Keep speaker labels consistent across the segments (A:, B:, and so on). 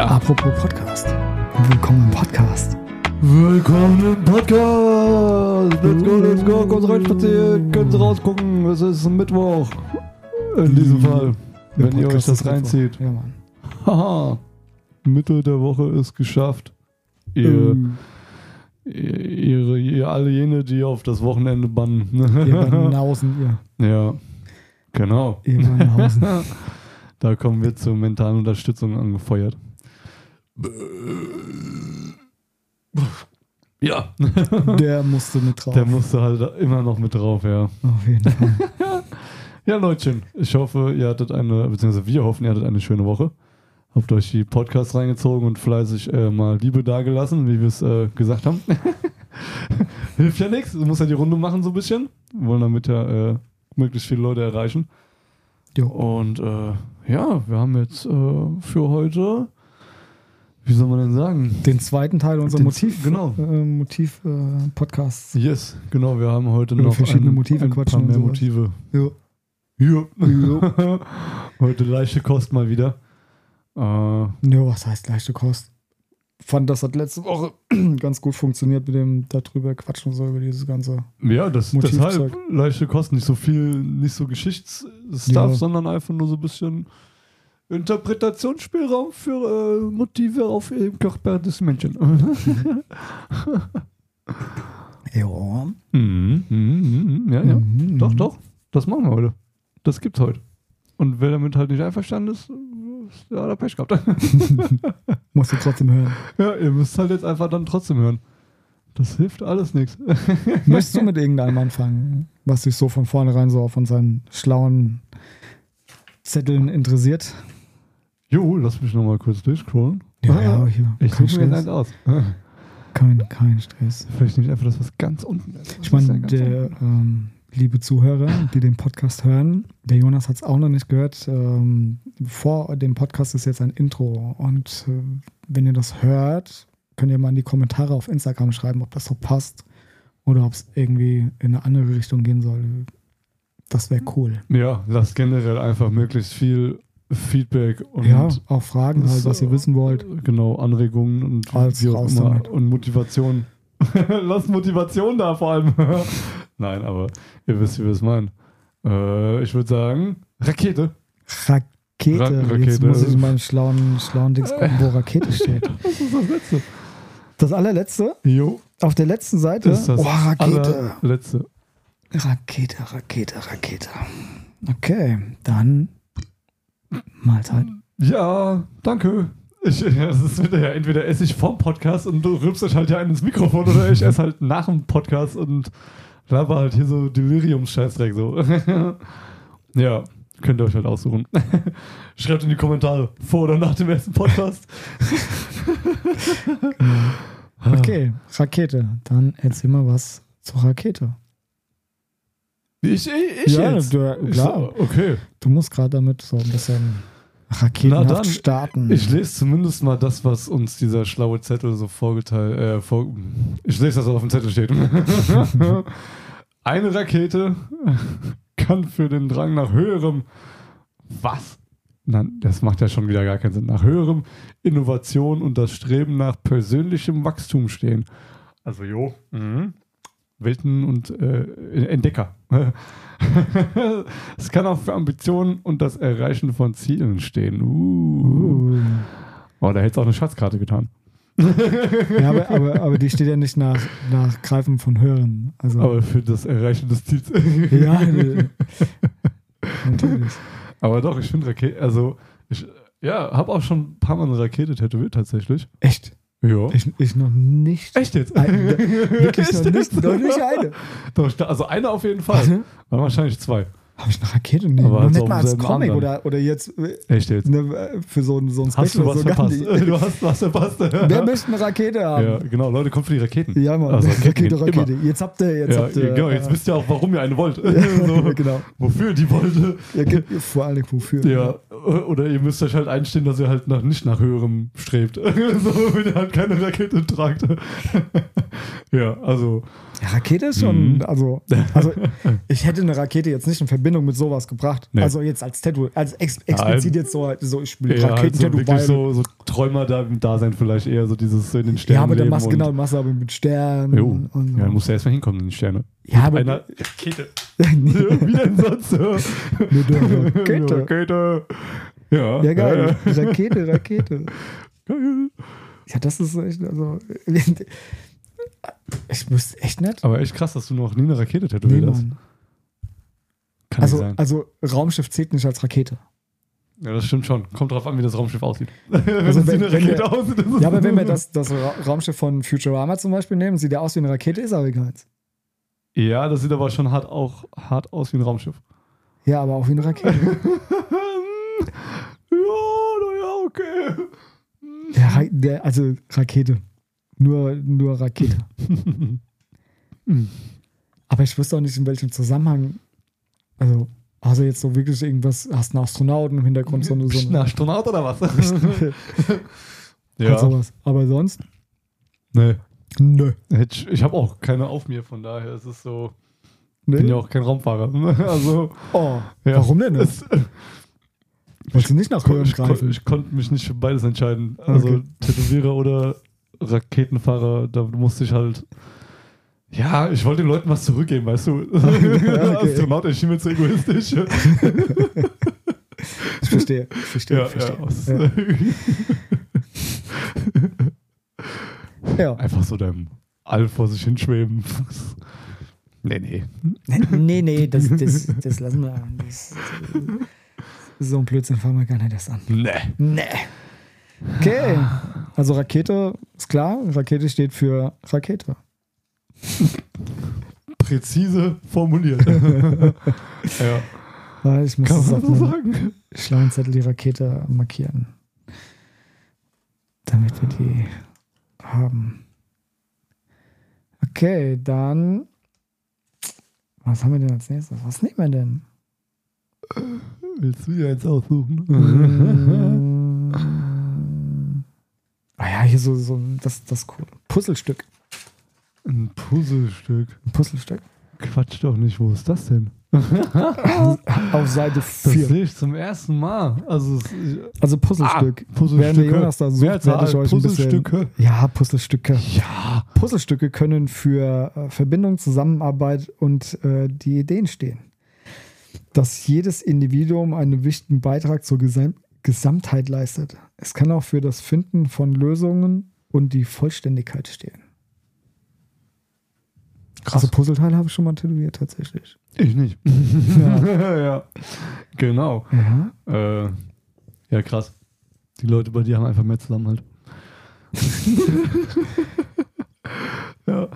A: Ja.
B: Apropos Podcast. Willkommen im Podcast.
A: Willkommen im Podcast. Let's go, let's go. Kommt rein spazieren. Könnt rausgucken. Es ist Mittwoch. In diesem Fall.
B: Der
A: Wenn ihr euch
B: Podcast
A: das
B: Mittwoch.
A: reinzieht.
B: Ja, Mann.
A: Haha. Mitte der Woche ist geschafft. Ihr,
B: Ähm,
A: ihr, ihre, ihr alle jene, die auf das Wochenende bannen.
B: Ihr Banausen, ihr.
A: ja. Genau.
B: Ihr.
A: Da kommen wir zur mentalen Unterstützung angefeuert. Ja,
B: Der musste mit drauf.
A: der musste halt immer noch mit drauf, ja.
B: Auf jeden Fall.
A: Ja, Leutchen, ich hoffe, ihr hattet eine, beziehungsweise wir hoffen, ihr hattet eine schöne Woche. Habt euch die Podcasts reingezogen und fleißig äh, mal Liebe dagelassen, wie wir es äh, gesagt haben. Hilft ja nichts, du musst ja die Runde machen so ein bisschen. Wir wollen damit ja äh, möglichst viele Leute erreichen.
B: Jo.
A: Und äh, ja, wir haben jetzt äh, für heute, wie soll man denn sagen?
B: Den zweiten Teil unserer Motiv,
A: genau.
B: äh, Motiv äh, Podcasts.
A: Yes, genau, wir haben heute
B: Über
A: noch
B: verschiedene
A: ein,
B: Motive
A: ein
B: quatschen
A: paar mehr. Motive.
B: Jo.
A: Ja. heute leichte Kost mal wieder. Äh,
B: Ja, was heißt leichte Kost? Fand, das hat letzte Woche ganz gut funktioniert mit dem darüber quatschen, so über dieses ganze.
A: ja, das,
B: Motivzeug.
A: deshalb leichte Kost, nicht so viel, nicht so Geschichtsstuff,
B: Ja.
A: sondern einfach nur so ein bisschen Interpretationsspielraum für äh, Motive auf dem Körper des Menschen.
B: Ja.
A: mhm, mhm, mhm, ja, ja.
B: Mhm,
A: Doch,
B: mhm.
A: doch. Das machen wir heute. Das gibt's heute. Und wer damit halt nicht einverstanden ist, ja, hat er Pech gehabt.
B: Musst du trotzdem hören.
A: ja, ihr müsst halt jetzt einfach dann trotzdem hören. Das hilft alles nichts.
B: Möchtest du mit irgendeinem anfangen, was dich so von vornherein so auf unseren schlauen Zetteln interessiert?
A: Jo, lass mich nochmal kurz durchscrollen.
B: Ja, ja, hier.
A: Ich suche mir jetzt eins aus.
B: kein, kein Stress.
A: Vielleicht nicht einfach das, was ganz unten ist.
B: Ich
A: Was ist
B: meine,
A: unten?
B: ähm, liebe Zuhörer, die den Podcast hören, der Jonas hat es auch noch nicht gehört. Ähm, vor dem Podcast ist jetzt ein Intro. Und äh, wenn ihr das hört, könnt ihr mal in die Kommentare auf Instagram schreiben, ob das so passt oder ob es irgendwie in eine andere Richtung gehen soll. Das wäre cool.
A: Ja, lasst generell einfach möglichst viel Feedback und
B: ja, auch Fragen halt, was ihr
A: so,
B: wissen wollt.
A: Genau, Anregungen und
B: Alles
A: wie auch immer.
B: damit.
A: Und Motivation. lasst Motivation da vor allem. Nein, aber ihr wisst, wie wir es meinen. Äh, ich würde sagen, Rakete.
B: Rakete.
A: Ra-
B: Jetzt
A: Rakete.
B: muss ich in meinen schlauen, schlauen Dings gucken, wo Rakete steht.
A: Das ist das Letzte.
B: Das allerletzte,
A: Jo,
B: auf der letzten Seite.
A: ist das
B: oh, Rakete.
A: Letzte.
B: Rakete, Rakete, Rakete. Okay, dann Mahlzeit.
A: Ja, danke. Ich, das ist ja, entweder esse ich vorm Podcast und du rülpst euch halt ja ein ins Mikrofon oder ich esse halt nach dem Podcast und laber halt hier so Deliriums-Scheißdreck so. ja, könnt ihr euch halt aussuchen. Schreibt in die Kommentare, vor oder nach dem ersten Podcast.
B: Okay, Rakete. Dann erzähl mal was zur Rakete.
A: Ich, ich, ich
B: Ja,
A: jetzt?
B: du-
A: Ich
B: klar.
A: so, okay.
B: Du musst gerade damit so ein bisschen raketenhaft
A: dann,
B: starten.
A: Ich lese zumindest mal das, was uns dieser schlaue Zettel so vorgeteilt. Äh, vor, ich lese das, was auf dem Zettel steht. Eine Rakete kann für den Drang nach höherem. Was? Nein, das macht ja schon wieder gar keinen Sinn. Nach höherem Innovation und das Streben nach persönlichem Wachstum stehen. Also, jo. Mhm. Welten und äh, Entdecker. Es kann auch für Ambitionen und das Erreichen von Zielen stehen. Uh. Oh, da hätte es auch eine Schatzkarte getan.
B: Ja, aber, aber, aber die steht ja nicht nach, nach Greifen von Hören. Also,
A: Aber für das Erreichen des Ziels.
B: ja, natürlich.
A: Aber doch, ich finde Rakete, also ich ja, habe auch schon ein paar Mal eine Rakete tätowiert tatsächlich.
B: Echt?
A: Ja.
B: Ich, ich noch nicht.
A: Echt jetzt?
B: Ein- Wirklich
A: Echt
B: noch nicht,
A: jetzt?
B: noch nicht eine.
A: Doch, also eine auf jeden Fall. Waren wahrscheinlich zwei.
B: Habe ich eine Rakete? Nee,
A: Aber
B: noch nicht mal als Comic
A: Arm
B: oder, oder jetzt äh,
A: Echt jetzt?
B: ne, äh, für so ein, so ein
A: Hast du
B: Special,
A: was
B: so
A: verpasst?
B: nicht.
A: Du hast was verpasst.
B: Wer möchte eine Rakete haben?
A: ja, genau, Leute, kommt für die Raketen.
B: Ja, Mann.
A: Also,
B: Rakete,
A: immer.
B: Rakete. Jetzt habt ihr, jetzt
A: Ja,
B: habt ihr.
A: genau, jetzt
B: äh,
A: wisst ihr auch, warum ihr eine wollt. so,
B: genau.
A: wofür die wollte.
B: Ja, vor allem wofür.
A: Ja, oder ihr müsst euch halt einstellen, dass ihr halt nach, nicht nach höherem strebt. so, wenn ihr halt keine Rakete tragt. Ja, also.
B: Ja, Rakete ist schon,
A: Mhm.
B: also, also ich hätte eine Rakete jetzt nicht in Verbindung mit sowas gebracht.
A: Nee.
B: Also jetzt als Tattoo, als ex explizit
A: Nein.
B: jetzt so, so ich will
A: Ja, halt so
B: Raketentattoo weil.
A: so, so Träumer da im Dasein vielleicht eher so dieses so in den Sternen.
B: ja, aber dann machst genau, machst du aber mit Sternen.
A: Jo.
B: Und,
A: Ja, dann musst du erstmal hinkommen in die Sterne.
B: Ja, aber
A: Einer Rakete. Wie denn sonst?
B: mit der Rakete.
A: Rakete. Ja.
B: Ja, geil.
A: Ja,
B: Rakete, Rakete.
A: geil.
B: Ja, das ist echt, also. Ich wüsste echt nicht.
A: Aber echt krass, dass du noch nie eine Rakete tätowiert
B: Nee,
A: hast.
B: Mann.
A: Kann
B: Also,
A: sein.
B: also Raumschiff zählt nicht als Rakete.
A: Ja, das stimmt schon. Kommt drauf an, wie das Raumschiff aussieht.
B: Also wenn-
A: eine
B: wenn
A: Rakete
B: wir-
A: aussieht,
B: Ja, aber wenn wir das, das Ra Raumschiff von Futurama zum Beispiel nehmen, sieht der aus wie eine Rakete, ist aber keins.
A: Ja, das sieht aber schon hart, auch hart aus wie ein Raumschiff.
B: Ja, aber auch wie eine Rakete.
A: ja, naja, okay.
B: Der, der, also Rakete. Nur, nur Rakete. Aber ich wüsste auch nicht, in welchem Zusammenhang. Also, also jetzt so wirklich irgendwas, hast einen Astronauten im Hintergrund, so eine. So
A: ein Astronaut oder was?
B: halt sowas. Aber sonst? Nö.
A: Hätt Ich, ich habe auch keine auf mir, von daher ist es so.
B: Nee.
A: bin ja auch kein Raumfahrer. also,
B: oh,
A: ja.
B: warum denn?
A: Es,
B: Wolltest du nicht nach Hören greifen?
A: ich konnte mich nicht für beides entscheiden. Also
B: Okay.
A: Tätowierer oder Raketenfahrer, da musste ich halt. Ja, ich wollte den Leuten was zurückgeben, weißt du?
B: okay.
A: Astronaut erschien mir zu egoistisch.
B: Ich verstehe. Ich verstehe.
A: ja,
B: ich verstehe.
A: ja,
B: Ja. Ja.
A: Einfach so deinem All vor sich hinschweben. nee, nee.
B: Nee, nee, das, das, das lassen wir. Das, so ein Blödsinn fangen wir gar nicht erst an.
A: Nee.
B: Nee. Okay. Also Rakete ist klar. Rakete steht für Rakete.
A: Präzise formuliert. ja,
B: Weil Ich muss
A: kann
B: das
A: man
B: auf
A: so sagen.
B: schlauen Zettel die Rakete markieren. Damit wir die haben. Okay, dann. Was haben wir denn als nächstes? Was nehmen wir denn?
A: Willst du dir eins aussuchen?
B: Ja, hier so, so das, das. Puzzlestück.
A: Ein Puzzlestück.
B: Ein Puzzlestück.
A: Quatsch doch nicht, wo ist das denn?
B: Auf Seite
A: Das
B: 4.
A: sehe ich zum ersten Mal. Also,
B: Also Puzzlestück.
A: Ah, Puzzlestücke.
B: Während der Jonas da sucht, werde ich euch ein bisschen.
A: Puzzlestücke.
B: Ja, Puzzlestücke.
A: Ja.
B: Puzzlestücke können für äh, Verbindung, Zusammenarbeit und äh, die Ideen stehen. Dass jedes Individuum einen wichtigen Beitrag zur Gesam Gesamtheit leistet. Es kann auch für das Finden von und die Vollständigkeit stehen.
A: Krass.
B: Also Puzzleteile habe ich schon mal tätowiert tatsächlich.
A: ich nicht.
B: Ja.
A: ja. Genau.
B: ja.
A: Äh, ja, krass. Die Leute bei dir haben einfach mehr Zusammenhalt.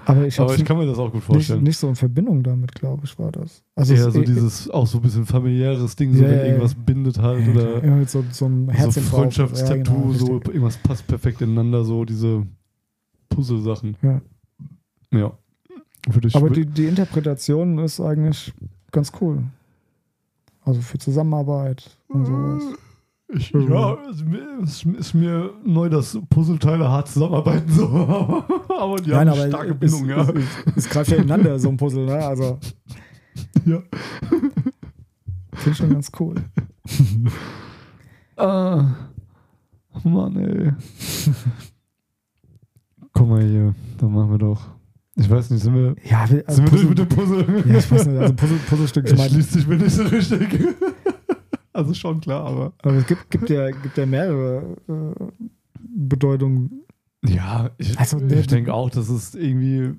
B: Aber ich
A: Aber ich kann mir das auch gut
B: nicht,
A: vorstellen.
B: nicht so in Verbindung damit, glaube ich, war das. Also
A: Eher so
B: eh-
A: dieses, auch so ein bisschen familiäres Ding, so
B: Ja,
A: wenn irgendwas bindet halt oder
B: ja, so, so ein
A: so
B: Herzchen drauf.
A: Freundschaftstattoo,
B: genau,
A: so irgendwas passt perfekt ineinander, so diese Puzzle-Sachen.
B: Ja.
A: Ja.
B: Aber die, die Interpretation ist eigentlich ganz cool. Also für Zusammenarbeit und sowas.
A: Ich, ja, es ist mir- neu, dass Puzzleteile hart zusammenarbeiten, so. aber die haben eine starke Bindung, ja.
B: es, greift ja ineinander, so ein Puzzle, ne? Also
A: ja.
B: finde ich schon ganz cool.
A: Ah, Mann, ey. Komm mal hier, dann machen wir doch. Ich weiß nicht, sind wir,
B: Ja, wir- also
A: sind wir durch
B: Puzzle,
A: mit dem Puzzle?
B: ja, ich weiß nicht, also Puzzle, Puzzlestück, ich meine,
A: schließt sich mir nicht so richtig. Also schon klar, aber.
B: aber es gibt, gibt, ja, gibt ja mehrere äh, Bedeutungen.
A: Ja, ich,
B: Also, ne,
A: ich denke auch, das ist irgendwie.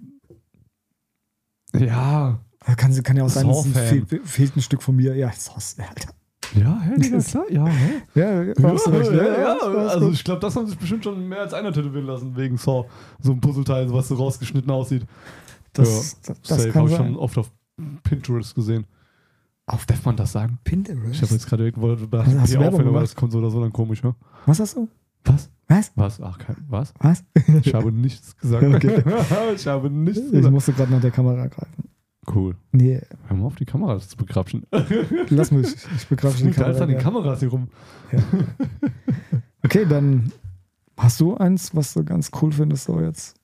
A: Ja.
B: Kann, kann ja auch sein, dass es fehl, fehlt ein Stück von mir. Ja, Sauce, Alter.
A: Ja, hä, Digga, klar, ja, hä?
B: Ja,
A: Ja,
B: recht,
A: ja, ja, also ich glaube, das haben sich bestimmt schon mehr als einer tätowieren lassen wegen Saw. So ein Puzzleteil, was so rausgeschnitten aussieht.
B: das, das, das
A: Safe,
B: kann
A: habe ich schon oft auf Pinterest gesehen.
B: Auf
A: Darf man das sagen?
B: Pinterest?
A: Ich habe jetzt gerade irgendwo da
B: du
A: aber
B: gemacht?
A: das kommt so oder so dann komisch, ja?
B: Was hast du?
A: Was?
B: Was?
A: Was? Ach, kein, was?
B: Was?
A: Ich habe nichts gesagt.
B: Okay.
A: ich habe nichts
B: Ich
A: gesagt.
B: musste gerade nach der Kamera greifen.
A: Cool.
B: Nee,
A: Hör mal auf, die Kamera zu begrapschen.
B: lass mich. Ich begreife die Kamera.
A: einfach an den
B: ja.
A: Kameras hier rum.
B: Okay, dann hast du eins, was du ganz cool findest, so jetzt.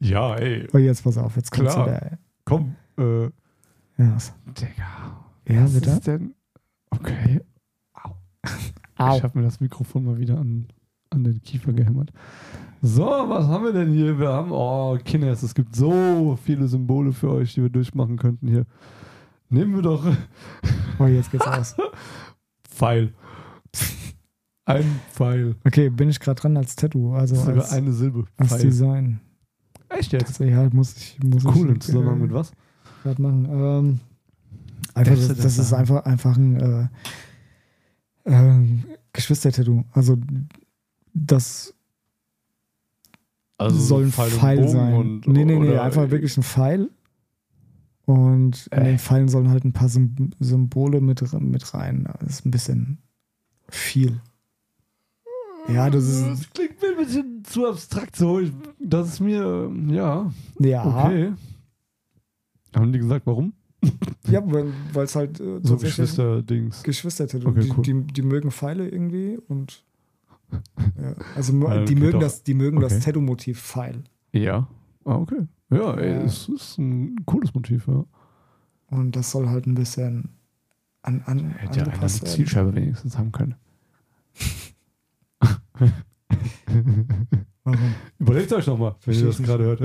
A: Ja, ey.
B: Oh, jetzt pass auf, jetzt kommt's
A: Klar.
B: wieder.
A: Komm, äh,
B: Ja, was?
A: Digga.
B: Ja,
A: was
B: bitte?
A: ist denn? Okay. Ich habe mir das Mikrofon mal wieder an, an den Kiefer gehämmert. So, was haben wir denn hier? Wir haben, oh, Kinders, es gibt so viele Symbole für euch, die wir durchmachen könnten hier. Nehmen wir doch
B: Oh, jetzt geht's aus.
A: Pfeil. Ein Pfeil.
B: Okay, bin ich gerade dran als Tattoo, also als,
A: eine Silbe.
B: als
A: Pfeil.
B: Design.
A: Echt jetzt?
B: Also, ja, muss ich, muss
A: Cool,
B: ich,
A: im Zusammenhang
B: äh,
A: mit was?
B: Grad machen. Ähm, einfach, das,
A: das
B: das ist einfach, einfach ein äh, ähm, Geschwister-Tattoo. Also das soll ein
A: Pfeil
B: Pfeil, sein.
A: Und,
B: nee, nee, nee,
A: oder-
B: einfach wirklich ein Pfeil. Und in
A: Äh.
B: den Pfeilen sollen halt ein paar Sym Symbole mit, mit rein. Das ist ein bisschen viel. Ja, das ist.
A: Das klingt mir ein bisschen zu abstrakt so. Ich, das ist mir, ja,
B: Ja,
A: okay. Haben die gesagt, warum?
B: ja weil es halt äh,
A: So Geschwister-Dings.
B: Geschwister-Tattoo.
A: Okay,
B: die,
A: cool.
B: die, die mögen Pfeile irgendwie und ja, also
A: Ja,
B: die mögen das, die mögen das
A: Okay.
B: Tattoo-Motiv Pfeil.
A: Ja. Ah, okay. Ja, ey,
B: Ja.
A: es ist ein cooles Motiv, ja.
B: Und das soll halt ein bisschen an, an
A: Hätte ja eine. Zielscheibe wenigstens haben können.
B: Warum?
A: Überlegt euch doch mal, wenn ihr das gerade hört.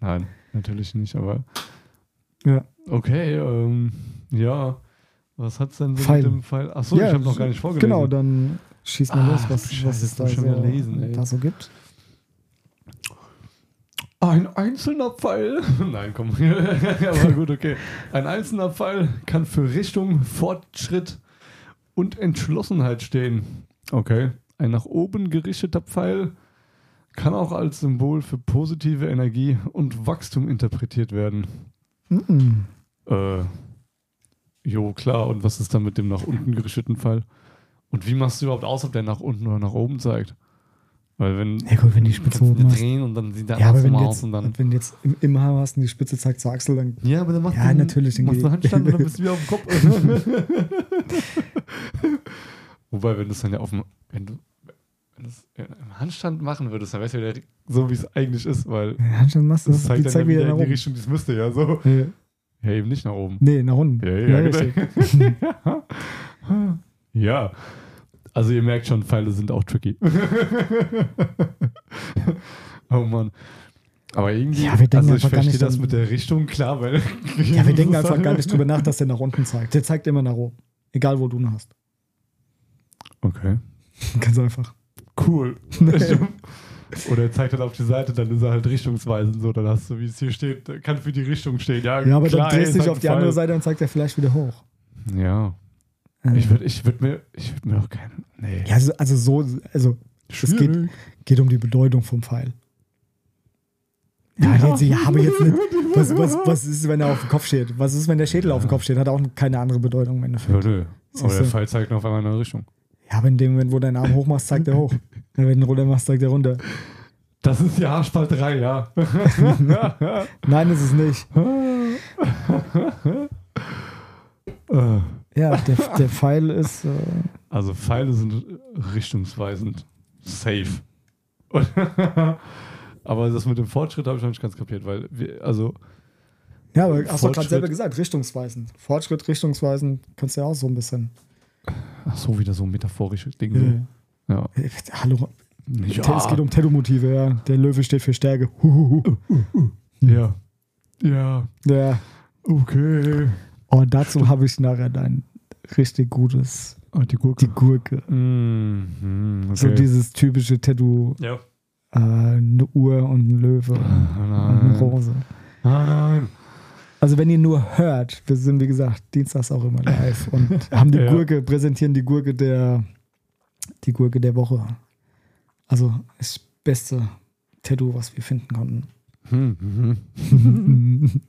A: Nein, natürlich nicht, aber.
B: Ja.
A: Okay, ähm, ja. Was hat's denn so
B: Pfeil.
A: mit dem Pfeil? Achso,
B: Ja,
A: ich habe noch gar nicht vorgelesen.
B: Genau, dann schieß mal
A: Ah,
B: los, was,
A: Scheiße,
B: was es da so,
A: lesen,
B: da so gibt.
A: Ein einzelner Pfeil. Nein, komm. Aber gut, okay. Ein einzelner Pfeil kann für Richtung, Fortschritt und Entschlossenheit stehen. Okay. Ein nach oben gerichteter Pfeil kann auch als Symbol für positive Energie und Wachstum interpretiert werden.
B: Mhm.
A: Äh, jo, klar. Und was ist dann mit dem nach unten gerichteten Pfeil? Und wie machst du überhaupt aus, ob der nach unten oder nach oben zeigt? Weil wenn
B: Ja gut, wenn die Spitze oben
A: drehen und dann sieht der
B: Ja, aber wenn
A: aus
B: jetzt,
A: und dann
B: wenn du jetzt im, im Haar hast und die Spitze zeigt zur Achsel, dann
A: Ja, aber dann machst
B: Ja,
A: du
B: natürlich,
A: machst du Handstand und dann bist du wieder auf dem Kopf. Wobei, wenn du es dann ja auf dem, wenn du, im Handstand machen würdest, dann wär's ja wieder so, wie es eigentlich ist, weil
B: ja, Handstand machst du
A: das zeigt
B: zeigt
A: ja wieder
B: wieder
A: in die. Richtung, die es müsste, ja, so.
B: Ja.
A: Ja, eben nicht nach oben.
B: Nee, nach unten.
A: Ja, ja, genau.
B: richtig.
A: Ja. Also ihr merkt schon, Pfeile sind auch tricky. oh Mann. Aber irgendwie,
B: Ja, wir denken
A: also ich verstehe
B: nicht
A: das mit der Richtung, klar, weil.
B: Ja, wir denken einfach gar nicht drüber nach, dass der nach unten zeigt. Der zeigt immer nach oben. Egal, wo du ihn hast.
A: Okay.
B: Ganz einfach.
A: Cool. Oder er zeigt halt auf die Seite, dann ist er halt richtungsweisend so, dann hast du, wie es hier steht, kann für die Richtung stehen. Ja,
B: Ja, aber
A: klar,
B: dann drehst du dich
A: halt
B: auf die andere
A: Pfeil.
B: Seite und zeigt er vielleicht wieder hoch.
A: Ja.
B: Äh,
A: Ich würde ich würd mir, ich würd mir auch keinen. Nee.
B: ja, also, also so, also es geht,
A: Schwierig.
B: geht um die Bedeutung vom Pfeil. Ja,
A: Ja.
B: Jetzt, ja aber jetzt nicht. Was, was, was ist, wenn er auf dem Kopf steht? Was ist, wenn der Schädel auf dem Kopf steht? Hat auch keine andere Bedeutung im
A: Ja,
B: Endeffekt.
A: nö.
B: Siehst
A: Aber der? Pfeil zeigt noch auf einmal in eine Richtung.
B: Ja, aber in dem Moment, wo du deinen Arm hoch machst, zeigt er hoch. Wenn du runter machst, zeigt er runter.
A: Das ist die Haarspalterei, ja.
B: Nein, ist es nicht. Ja, der, der Pfeil ist. Äh,
A: Also Pfeile sind richtungsweisend. Safe. Aber das mit dem Fortschritt habe ich noch nicht ganz kapiert, weil wir, also
B: ja, aber hast du gerade selber gesagt, richtungsweisend. Fortschritt, richtungsweisend, kannst du ja auch so ein bisschen.
A: Ach so wieder so ein metaphorisches Ding. So. Ja.
B: Äh, Hallo,
A: ja.
B: es geht um Tattoo-Motive, ja. Der Löwe steht für Stärke. Huhuhu.
A: Ja. Ja.
B: Ja.
A: Okay.
B: Oh, dazu habe ich nachher dein richtig gutes,
A: Ah, die Gurke.
B: die Gurke.
A: Mhm, okay.
B: So dieses typische Tattoo,
A: ja.
B: äh, eine Uhr und ein Löwe und
A: Ah,
B: eine
A: nein.
B: Rose.
A: Ah, nein.
B: Also wenn ihr nur hört, wir sind wie gesagt dienstags auch immer live und haben die
A: Ja.
B: Gurke, präsentieren die Gurke der die Gurke der Woche. Also das beste Tattoo, was wir finden konnten.
A: Hm, mhm.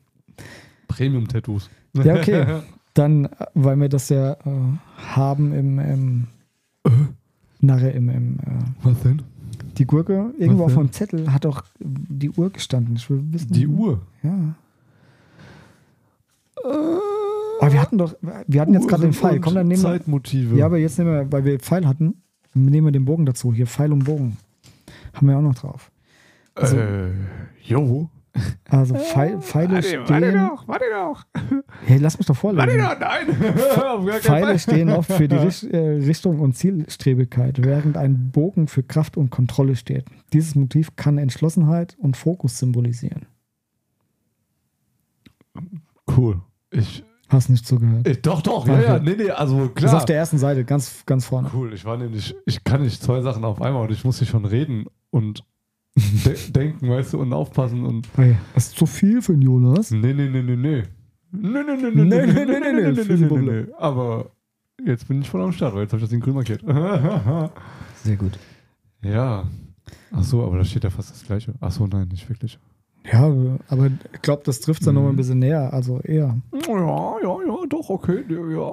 A: Premium-Tattoos.
B: Ja, okay. Dann, äh, weil wir das ja äh, haben im, im nachher im, im äh,
A: Was denn?
B: die Gurke irgendwo
A: Was
B: auf dem Zettel hat auch die Uhr gestanden. Ich will wissen.
A: Die Uhr.
B: Ja. Aber wir hatten doch, wir hatten jetzt gerade den Pfeil. Komm, dann nehmen wir.
A: Zeitmotive.
B: Ja, aber jetzt nehmen wir, weil wir Pfeil hatten, nehmen wir den Bogen dazu. Hier Pfeil und Bogen. Haben wir auch noch drauf. Also-
A: äh, jo.
B: Also Pfeil, Pfeile
A: Warte,
B: stehen.
A: warte noch, warte noch.
B: Hey, lass mich doch
A: Warte
B: vorlesen.
A: noch, nein. Auf gar keinen
B: Pfeile stehen oft für die äh, Richtung und Zielstrebigkeit, während ein Bogen für Kraft und Kontrolle steht. Dieses Motiv kann Entschlossenheit und Fokus symbolisieren.
A: Cool. Ich,
B: Hast nicht zugehört.
A: ich, doch, doch, ja, ja, nee, nee, also
B: Das ist
A: klar.
B: auf der ersten Seite, ganz, ganz vorne.
A: Cool, ich war nämlich, ich kann nicht zwei Sachen auf einmal und ich muss hier schon reden und de denken, weißt du, und aufpassen und.
B: Hey, das ist zu viel für den Jonas.
A: Nee, nee, nee, nee, nee. Nee, nee, nee, nee,
B: Nee,
A: nee,
B: nee, nee, nee, nee,
A: nee, nee. Aber jetzt bin ich voll am Start, weil jetzt habe ich das in grün markiert.
B: Sehr gut.
A: ja. Ach so, aber da steht ja fast das Gleiche. Ach so, nein, nicht wirklich.
B: Ja, aber ich glaube, das trifft es dann
A: Mhm.
B: noch mal ein bisschen näher. Also eher.
A: Ja, ja, ja, doch, okay, ja.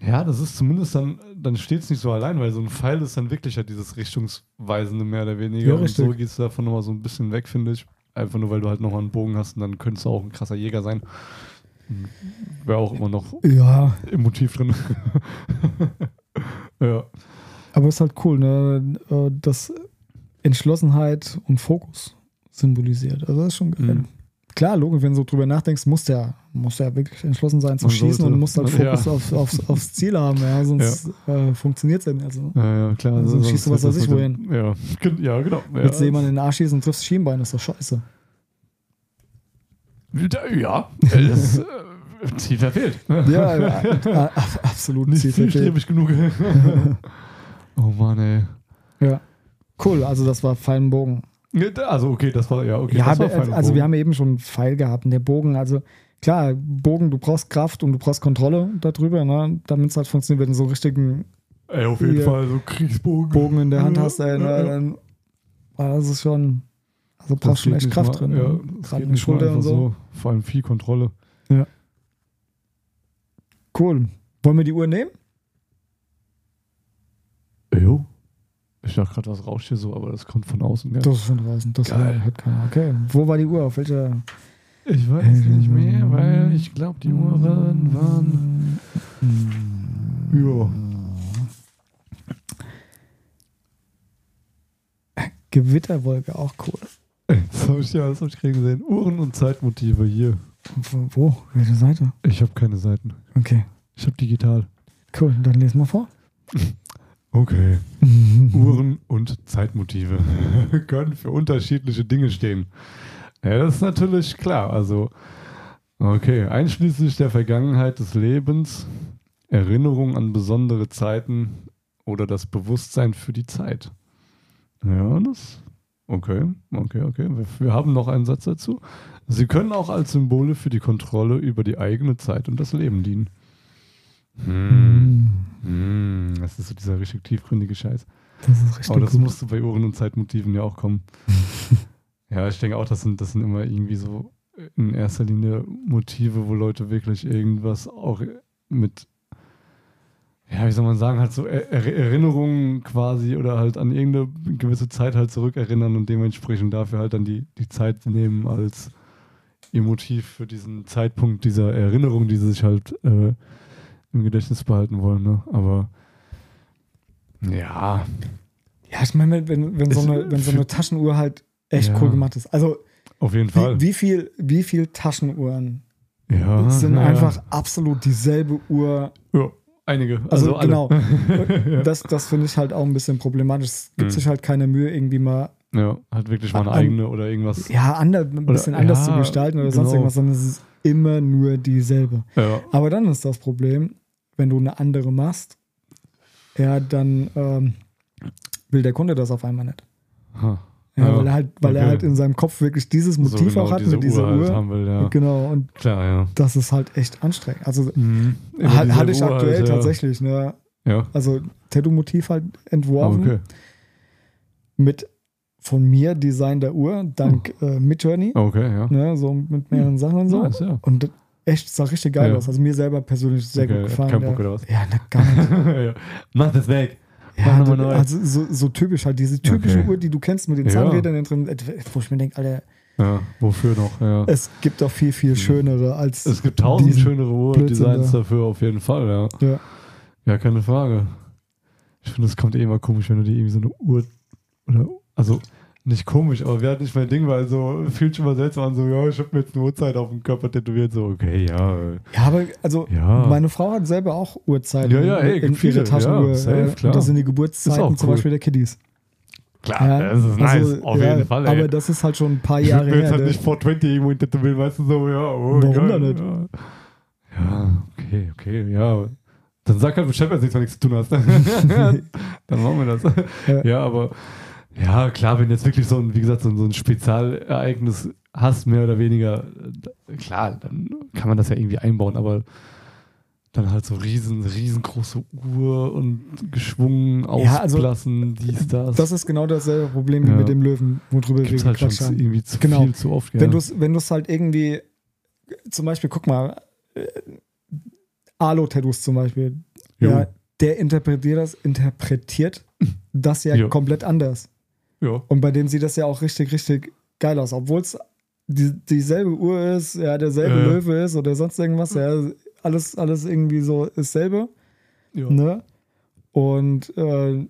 A: Ja, das ist zumindest dann, dann steht es nicht so allein, weil so ein Pfeil ist dann wirklich ja dieses Richtungsweisende mehr oder weniger.
B: Ja,
A: und
B: richtig.
A: so gehst du davon nochmal so ein bisschen weg, finde ich. Einfach nur, weil du halt nochmal einen Bogen hast und dann könntest du auch ein krasser Jäger sein. Wäre auch immer noch
B: Ja,
A: im Motiv drin. ja.
B: aber es ist halt cool, ne? äh, dass Entschlossenheit und Fokus symbolisiert. Also das ist schon geil.
A: Mhm.
B: Klar, logisch, wenn du so drüber nachdenkst, musst du ja, musst du ja wirklich entschlossen sein zu
A: Man
B: schießen
A: sollte.
B: und musst halt Fokus
A: Ja.
B: auf, aufs, aufs Ziel haben, ja, sonst äh, funktioniert es ja nicht. Also,
A: Ja, ja, klar.
B: Also
A: sonst
B: schießt du was weiß
A: das
B: ich
A: dem- Ja, ja genau. Ja.
B: Willst du jemanden in den Arsch schießen und triffst das Schienbein, ist doch scheiße.
A: Ja, das äh, Ziel verfehlt.
B: Ja, ja absolut.
A: Nicht
B: zielverfehlt.
A: zielstrebig genug. oh Mann, ey.
B: Ja. Cool, also das war Pfeilenbogen.
A: Ja, Also, okay, das war, ja, okay.
B: ja,
A: war fein
B: also wir haben eben schon einen Pfeil gehabt der Bogen, also klar, Bogen, du brauchst Kraft und du brauchst Kontrolle darüber, ne, damit es halt funktioniert, wenn du so einen richtigen
A: Ey, auf jeden Fall so Kriegsbogen.
B: Bogen in der Hand
A: Ja,
B: hast, ey, ne,
A: ja, ja.
B: dann ah, das ist schon, also brauchst schon
A: geht
B: echt Kraft
A: mal-
B: drin.
A: Ja,
B: ne? Gerade in die Schulter und
A: einfach
B: so.
A: Vor allem viel Kontrolle.
B: Cool. Wollen wir die Uhr nehmen?
A: Jo. Ich dachte gerade, was rauscht hier so, aber das kommt von außen. Ja.
B: Das ist schon draußen, das
A: Geil.
B: hört keiner. Okay, wo war die Uhr? Auf welcher?
A: Ich weiß nicht mehr, weil ich glaube, die Uhren waren. Ja.
B: Gewitterwolke, auch cool.
A: Das habe ich ja, das habe ich gesehen. Uhren und Zeitmotive hier.
B: Wo? wo? Welche Seite?
A: Ich habe keine Seiten.
B: Okay,
A: Ich habe digital.
B: cool, dann lesen wir vor.
A: Okay. Uhren und Zeitmotive können für unterschiedliche Dinge stehen. Ja, das ist natürlich klar. Also, okay, einschließlich der Vergangenheit des Lebens, Erinnerung an besondere Zeiten oder das Bewusstsein für die Zeit. Ja, das. Okay, okay, okay. Wir, wir haben noch einen Satz dazu. Sie können auch als Symbole für die Kontrolle über die eigene Zeit und das Leben dienen. Hm. Hm, das ist so dieser richtig tiefgründige Scheiß.
B: Das ist richtig
A: Aber das
B: gut.
A: musste bei Uhren und Zeitmotiven ja auch kommen. ja, ich denke auch, das sind, das sind immer irgendwie so in erster Linie Motive, wo Leute wirklich irgendwas auch mit, ja, wie soll man sagen, halt so Er- Erinnerungen quasi oder halt an irgendeine gewisse Zeit halt zurückerinnern und dementsprechend dafür halt dann die, die Zeit nehmen als ihr Motiv für diesen Zeitpunkt dieser Erinnerung, die sie sich halt äh, im Gedächtnis behalten wollen. Ne? Aber ja,
B: Ja, ich meine, wenn, wenn, so eine, wenn so eine Taschenuhr halt echt
A: Ja.
B: cool gemacht ist. Also,
A: auf jeden Fall.
B: wie, wie, viel, wie viel Taschenuhren
A: Ja,
B: sind
A: ja,
B: einfach absolut dieselbe Uhr?
A: Ja, einige.
B: Also,
A: alle.
B: genau. Das, das finde ich halt auch ein bisschen problematisch. Es gibt
A: Mhm.
B: sich halt keine Mühe, irgendwie mal
A: Ja, hat wirklich mal eine
B: An-
A: eigene oder irgendwas.
B: ja, ander, ein bisschen anders
A: ja,
B: zu gestalten oder sonst
A: genau.
B: irgendwas, sondern es ist immer nur dieselbe.
A: Ja.
B: Aber dann ist das Problem, wenn du eine andere machst, ja, dann ähm, will der Kunde das auf einmal nicht.
A: Ha.
B: Ja, weil er halt, weil er
A: okay.
B: halt in seinem Kopf wirklich dieses Motiv
A: so genau
B: auch hat
A: diese
B: mit dieser
A: Uhr.
B: Uhr.
A: Halt will, ja.
B: Genau, und
A: Klar, ja.
B: das ist halt echt anstrengend. Also
A: Mhm.
B: Hatte ich
A: Uhr
B: aktuell
A: halt,
B: tatsächlich, ne?
A: Ja.
B: Also Tattoo-Motiv halt entworfen
A: okay.
B: mit von mir Design der Uhr, dank äh, Midjourney,
A: Okay, ja.
B: ne? So mit mehreren Sachen und so.
A: Nice, ja.
B: Und das echt sah richtig geil
A: Ja.
B: aus. Also mir selber persönlich sehr
A: Okay,
B: gut gefallen.
A: kein
B: ja.
A: Bock oder was?
B: Ja, na, gar nicht.
A: ja. Mach das weg.
B: Ja,
A: neu.
B: also so, so typisch halt, diese typische
A: Okay.
B: Uhr, die du kennst mit den
A: Ja.
B: Zahnrädern drin, wo ich mir denke, Alter,
A: Ja, wofür noch? Ja.
B: es gibt doch viel, viel schönere als.
A: Es gibt tausend schönere Uhr-Designs
B: da.
A: dafür, auf jeden Fall, ja.
B: Ja.
A: Ja, keine Frage. Ich finde, es kommt eh immer komisch, wenn du dir irgendwie so eine Uhr oder, also nicht komisch, aber wäre nicht mein Ding, weil so fühlt schon mal seltsam an, so, ja, ich habe mir jetzt eine Uhrzeit auf dem Körper tätowiert, so, okay, ja.
B: Ja, aber also
A: Ja.
B: meine Frau hat selber auch Uhrzeiten
A: Ja, ja, ey,
B: in
A: viele,
B: ihrer Taschenuhr.
A: ja, safe,
B: äh,
A: klar.
B: Das sind die Geburtszeiten zum
A: cool.
B: Beispiel der Kiddies.
A: Klar,
B: Ja,
A: das ist nice,
B: also,
A: auf
B: ja,
A: jeden Fall, ey.
B: Aber das ist halt schon ein paar
A: ich
B: Jahre
A: würde mir jetzt
B: her.
A: halt
B: ne?
A: nicht 420 irgendwo tätowieren, weißt du, so, ja, oh,
B: Warum denn nicht?
A: Ja. ja, okay, okay, ja. Dann sag halt Bescheid, wenn du nichts zu tun hast. Dann machen wir das.
B: Ja.
A: Ja, aber ja, klar, wenn jetzt wirklich so ein, wie gesagt, so ein, so ein Spezialereignis hast, mehr oder weniger, äh, klar, dann kann man das ja irgendwie einbauen, aber dann halt so riesen, riesengroße Uhr und geschwungen
B: Ja, also,
A: ausblassen, dies, das.
B: Das ist genau dasselbe Problem wie
A: Ja.
B: mit dem Löwen, worüber
A: gibt's
B: wir
A: halt zu,
B: haben.
A: irgendwie zu
B: Genau.
A: viel, zu oft. Ja.
B: Wenn du es wenn du's halt irgendwie, zum Beispiel, guck mal, äh, Alo-Tattoos zum Beispiel,
A: Jo.
B: ja, der interpretiert das, interpretiert das ja
A: Jo.
B: komplett anders.
A: Ja.
B: Und bei dem sieht das ja auch richtig, richtig geil aus. Obwohl es die, dieselbe Uhr ist, ja, derselbe
A: Ja.
B: Löwe ist oder sonst irgendwas, ja, alles, alles irgendwie so dasselbe.
A: Ja.
B: Ne? Und äh,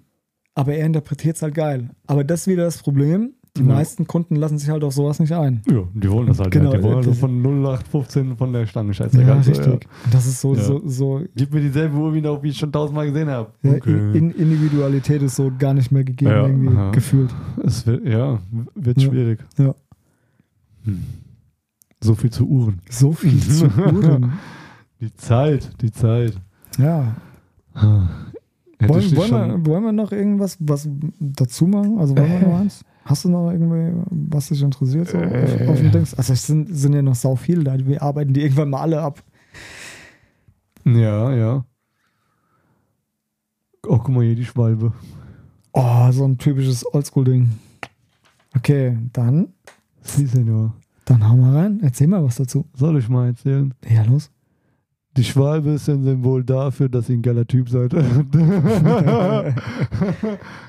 B: aber er interpretiert es halt geil. Aber das ist wieder das Problem. Die
A: Ja.
B: meisten Kunden lassen sich halt auf sowas nicht ein.
A: ja, die wollen das halt.
B: Genau,
A: ja. Die wollen also
B: das-
A: von 0815 von der Stange, scheißegal. so,
B: richtig. Und Das ist so,
A: Ja.
B: so, so
A: Gib mir dieselbe Uhr wieder, wie ich schon tausendmal gesehen habe.
B: ja, in, in Individualität ist so gar nicht mehr gegeben,
A: Ja,
B: irgendwie
A: ja.
B: gefühlt.
A: Es wird, ja, wird
B: Ja.
A: schwierig.
B: Ja.
A: Hm. So viel zu Uhren.
B: So viel zu Uhren.
A: Die Zeit, die Zeit.
B: Ja.
A: Hätte
B: Wollen, wollen, wir, wollen wir noch irgendwas was dazu machen? Also wollen wir noch eins? Hast du noch irgendwie, was dich interessiert so
A: Äh.
B: auf dem Dings? Also es sind, sind ja noch sau viele da. Wir arbeiten die irgendwann mal alle ab.
A: Ja, ja. Oh, guck mal hier, die Schwalbe.
B: Oh, so ein typisches Oldschool-Ding. Okay, dann,
A: Siehst du nur.
B: dann hauen wir rein. Erzähl mal was dazu.
A: Soll ich mal erzählen?
B: Ja, los.
A: Die Schwalbe ist ein Symbol dafür, dass ihr ein geiler Typ seid.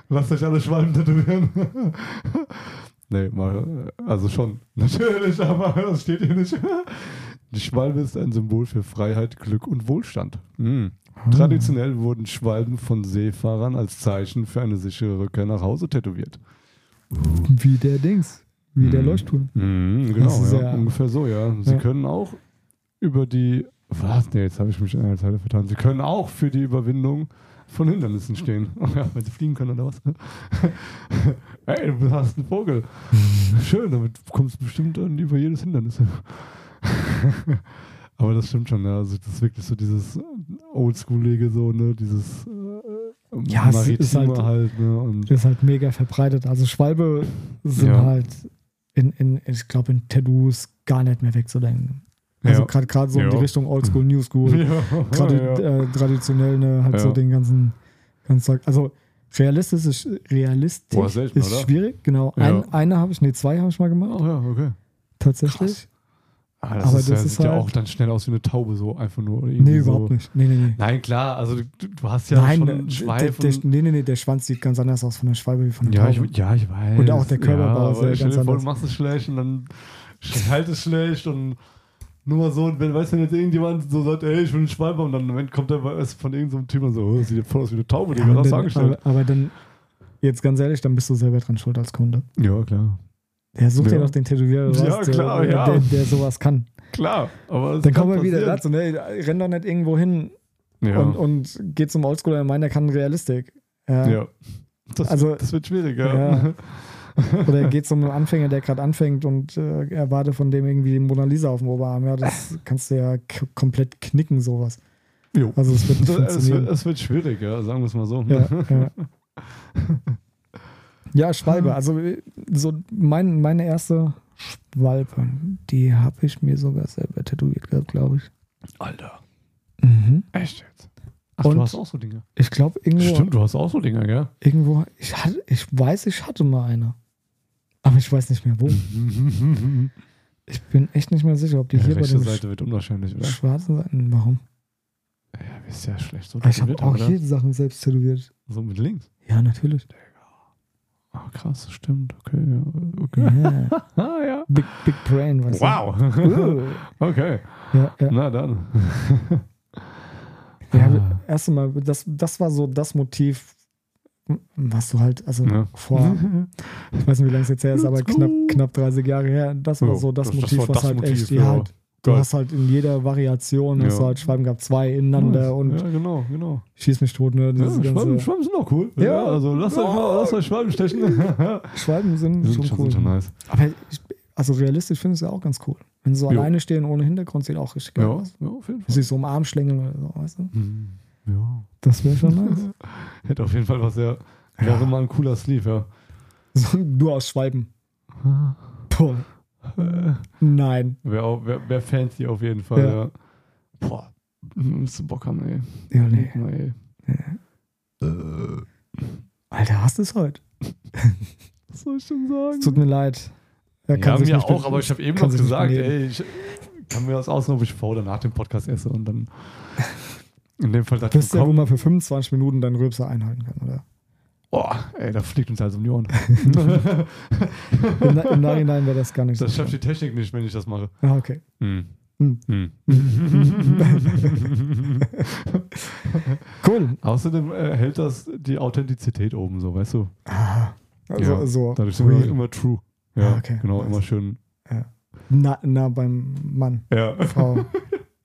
A: Lasst euch alle Schwalben tätowieren. nee, mal, also schon. Natürlich, aber das steht hier nicht. Die Schwalbe ist ein Symbol für Freiheit, Glück und Wohlstand. Mhm. Traditionell wurden Schwalben von Seefahrern als Zeichen für eine sichere Rückkehr nach Hause tätowiert.
B: Wie der Dings. Wie der
A: Mhm.
B: Leuchtturm.
A: Mhm, genau, ja- ungefähr so, ja. Sie
B: Ja.
A: können auch über die. Was? Nee, jetzt habe ich mich in einer Zeile vertan. Sie können auch für die Überwindung von Hindernissen stehen. Oh ja, wenn sie fliegen können oder was? Ey, du hast einen Vogel. Schön, damit kommst du bestimmt über jedes Hindernis. Aber das stimmt schon, ja. Also das ist wirklich so dieses Oldschoolige, so, ne? Dieses äh,
B: Ja, es ist halt-
A: halt, ne? Und
B: ist halt mega verbreitet. Also Schwalbe sind
A: Ja.
B: halt in, in ich glaube, in Tattoos gar nicht mehr wegzudenken. Also
A: Ja.
B: gerade gerade so in die
A: Ja.
B: Richtung Oldschool, New School,
A: ja,
B: gerade
A: ja.
B: äh, traditionell, ne, halt so
A: Ja.
B: den ganzen, ganzen Zeug. Also realistisch ist, realistisch
A: Boah, selten,
B: ist
A: oder?
B: schwierig, genau.
A: Ja.
B: Ein, eine habe ich, nee, zwei habe ich mal gemacht,
A: Oh ja, okay.
B: tatsächlich.
A: Ah, das,
B: Aber
A: ist,
B: das
A: ja,
B: ist
A: sieht ja
B: halt-
A: auch dann schnell aus wie eine Taube, so einfach nur.
B: Nee,
A: so.
B: überhaupt nicht. Nee, nee, nee.
A: Nein, klar, also du, du hast ja
B: Nein,
A: schon
B: der,
A: einen
B: der,
A: Schweif.
B: der,
A: und,
B: nee, nee, nee, der Schwanz sieht ganz anders aus von der Schwalbe wie von der
A: ja,
B: Taube.
A: ich, ja, ich weiß.
B: Und auch der Körperbau
A: ja,
B: ist ja ganz
A: dir vor,
B: anders.
A: du machst es schlecht und dann halt es schlecht und nur mal so, wenn, weißt du, wenn jetzt irgendjemand so sagt, ey, ich will einen Schwalbe und dann im Moment kommt der du, von irgendeinem Typ und so, oh, das sieht ja voll aus wie eine Taube,
B: Ja,
A: Digga,
B: aber,
A: was hast du angestellt?
B: aber, aber dann, jetzt ganz ehrlich, dann bist du selber dran schuld als Kunde.
A: Ja, klar.
B: Der sucht
A: Ja.
B: ja doch den Tätowierer raus,
A: Ja, klar,
B: der,
A: ja.
B: der, der sowas kann.
A: Klar, aber
B: Dann kommen wir wieder dazu, ne? renn doch nicht irgendwo hin
A: Ja,
B: und, und geht zum Oldschooler und meint, er kann Realistik. Ja.
A: ja. Das,
B: Also-
A: das wird schwierig, ja.
B: Oder geht zum Anfänger, der gerade anfängt und äh, erwarte von dem irgendwie die Mona Lisa auf dem Oberarm. Ja, das kannst du ja komplett knicken, sowas.
A: Jo.
B: Also es wird
A: Es wird, es wird schwierig, ja, sagen wir es mal so.
B: Ja, ja. ja, Schwalbe. Also so mein, meine erste Schwalbe, die habe ich mir sogar selber tätowiert gehabt, glaube ich.
A: Alter,
B: Mhm.
A: echt jetzt? Ach,
B: Und-
A: du hast auch so Dinge.
B: Ich glaube, irgendwo,
A: Stimmt, du hast auch so Dinge, gell?
B: irgendwo, ich, hatte, ich weiß, ich hatte mal eine. Aber ich weiß nicht mehr wo. Ich bin echt nicht mehr sicher, ob die hier bei
A: rechte
B: dem
A: Seite wird unwahrscheinlich, oder?
B: schwarzen Seiten. Warum?
A: Ja, ist ja schlecht so
B: ich habe auch
A: oder?
B: hier Sachen selbst tätowiert.
A: So mit links.
B: Ja, natürlich.
A: Ah, krass, stimmt. Okay, ja. Okay.
B: Ja.
A: Ah, ja.
B: Big, big Brain, weißt
A: Wow.
B: du. Uh.
A: okay.
B: Ja, ja.
A: Na dann.
B: Ja,
A: Ah.
B: erste Mal, das, das war so das Motiv, was du halt, also
A: Ja.
B: vor, ich weiß nicht, wie lange es jetzt her ist, aber knapp, knapp 30 Jahre her, das war
A: Ja,
B: so das,
A: das- das
B: Motiv,
A: war
B: was
A: das
B: halt
A: Motiv,
B: echt,
A: ja.
B: halt, du
A: Geil.
B: hast halt in jeder Variation, hast
A: Ja.
B: du halt Schwalben gehabt, zwei ineinander und
A: ja, genau, genau.
B: schieß mich tot, ne?
A: Ja, Schwalben, Schwalben sind auch cool.
B: Ja.
A: also lasst euch mal, euch Schwalben stechen.
B: Schwalben sind, schon
A: sind schon,
B: cool.
A: sind schon nice.
B: Aber ich, also realistisch finde ich es ja auch ganz cool. Wenn sie so
A: Jo.
B: alleine stehen ohne Hintergrund, sieht auch richtig geil
A: Ja,
B: aus.
A: ja, auf jeden Fall.
B: sich so im Arm schlängeln oder so, weißt du?
A: Hm, Ja.
B: Das wäre schon nice.
A: Hätte auf jeden Fall was sehr, wäre mal ein cooler Sleeve, ja.
B: so, nur aus Schwalben. Boah,
A: Äh,
B: nein.
A: Wäre wär, wär fancy auf jeden Fall,
B: Ja.
A: ja. Boah, müsst du Bock haben, ey.
B: Ja, nee.
A: Mal, ey.
B: Alter, hast du es heute?
A: Was soll ich denn sagen?
B: Es tut mir leid. Er
A: ja,
B: sich
A: mir
B: nicht
A: auch,
B: be-
A: aber ich habe eben
B: kann
A: noch gesagt, ey, ich kann mir das aussuchen, ob ich vor oder nach dem Podcast esse und dann in dem Fall dachte ich,
B: ihr, wo man für 25 Minuten deinen Rülpser einhalten kann, oder?
A: oh, ey, da fliegt uns alles um die Ohren.
B: Im, Na- im Nachhinein wäre das gar nicht
A: Das
B: so.
A: schafft die Technik nicht, wenn ich das mache.
B: Ah, okay.
A: Hm.
B: Hm.
A: Hm.
B: Cool.
A: Außerdem äh, hält das die Authentizität oben, so, weißt du?
B: Ah, also,
A: Ja,
B: so
A: Dadurch sind wir immer true. Ja,
B: Ah, okay.
A: genau,
B: Nice.
A: immer schön.
B: nah, nah beim Mann,
A: Ja.
B: Frau.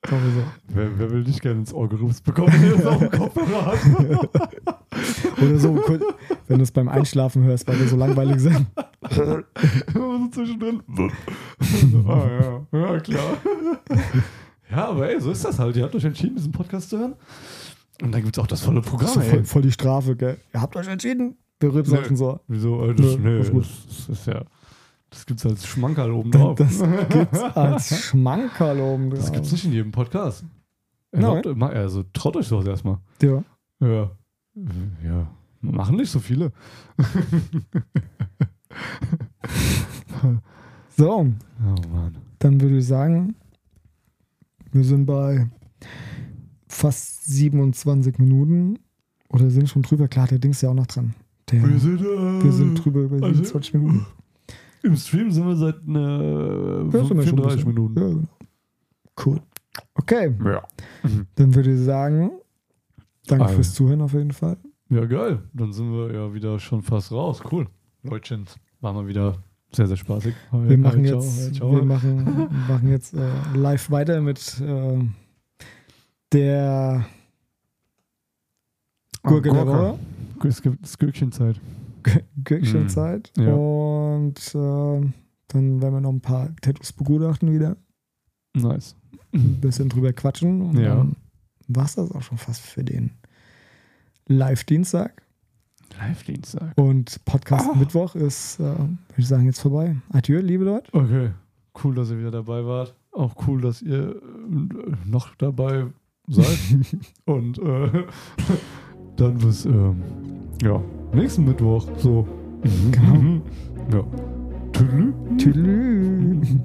B: Sowieso.
A: Wer, wer will nicht gerne ins Ohr gerübst bekommen, wenn das auf dem Kopfhörer hat?
B: Oder so, wenn du es beim Einschlafen hörst, weil wir so langweilig sind.
A: Immer so zwischendrin. ah, ja. ja, klar. ja, aber ey, so ist das halt. Ihr habt euch entschieden, diesen Podcast zu hören. Und dann gibt es auch das volle Programm, ey.
B: voll, voll die Strafe, gell? Ihr habt euch entschieden. Wir rülpsen
A: Nee.
B: so.
A: Wieso? Äh, Das, nee, das, das ist ja. Das gibt's als Schmankerl oben drauf.
B: Das gibt's als Schmankerl oben drauf.
A: Das gibt's nicht in jedem Podcast.
B: Nein.
A: Erlaubt, ma- also traut euch sowas erstmal.
B: Ja.
A: Ja. Ja. Machen nicht so viele.
B: So,
A: Oh Mann.
B: dann würde ich sagen, wir sind bei fast 27 Minuten oder sind schon drüber. Klar, der Ding ist ja auch noch dran. Der,
A: Wir sind, äh,
B: wir sind drüber über
A: also-
B: 27 Minuten.
A: Im Stream sind wir seit äh,
B: Ja, wir
A: 34
B: bisschen.
A: Minuten.
B: Ja, genau. Cool. Okay,
A: Ja.
B: dann würde ich sagen, danke
A: Also.
B: fürs Zuhören auf jeden Fall.
A: Ja, geil. Dann sind wir ja wieder schon fast raus. Cool. Leutchens. War mal wieder sehr, sehr spaßig. Hi,
B: Wir machen
A: hi, ciao,
B: jetzt,
A: hi, ciao.
B: Wir machen, machen jetzt äh, live weiter mit äh, der Gurke der Woche.
A: Es gibt das Gürkchenzeit.
B: Gürkchenzeit.
A: Mm, ja.
B: Und äh, dann werden wir noch ein paar Tattoos begutachten wieder.
A: Nice.
B: Ein bisschen drüber quatschen. Und
A: Ja.
B: dann war es das auch schon fast für den Live-Dienstag.
A: Live-Dienstag.
B: Und Podcast
A: Ah.
B: Mittwoch ist, äh, würde ich sagen, jetzt vorbei. Adieu, liebe Leute.
A: Okay. Cool, dass ihr wieder dabei wart. Auch cool, dass ihr äh, noch dabei seid. Und äh, dann bis ähm, ja, nächsten Mittwoch. So.
B: Genau.
A: Ja. Tüdelü.
B: Tschüss.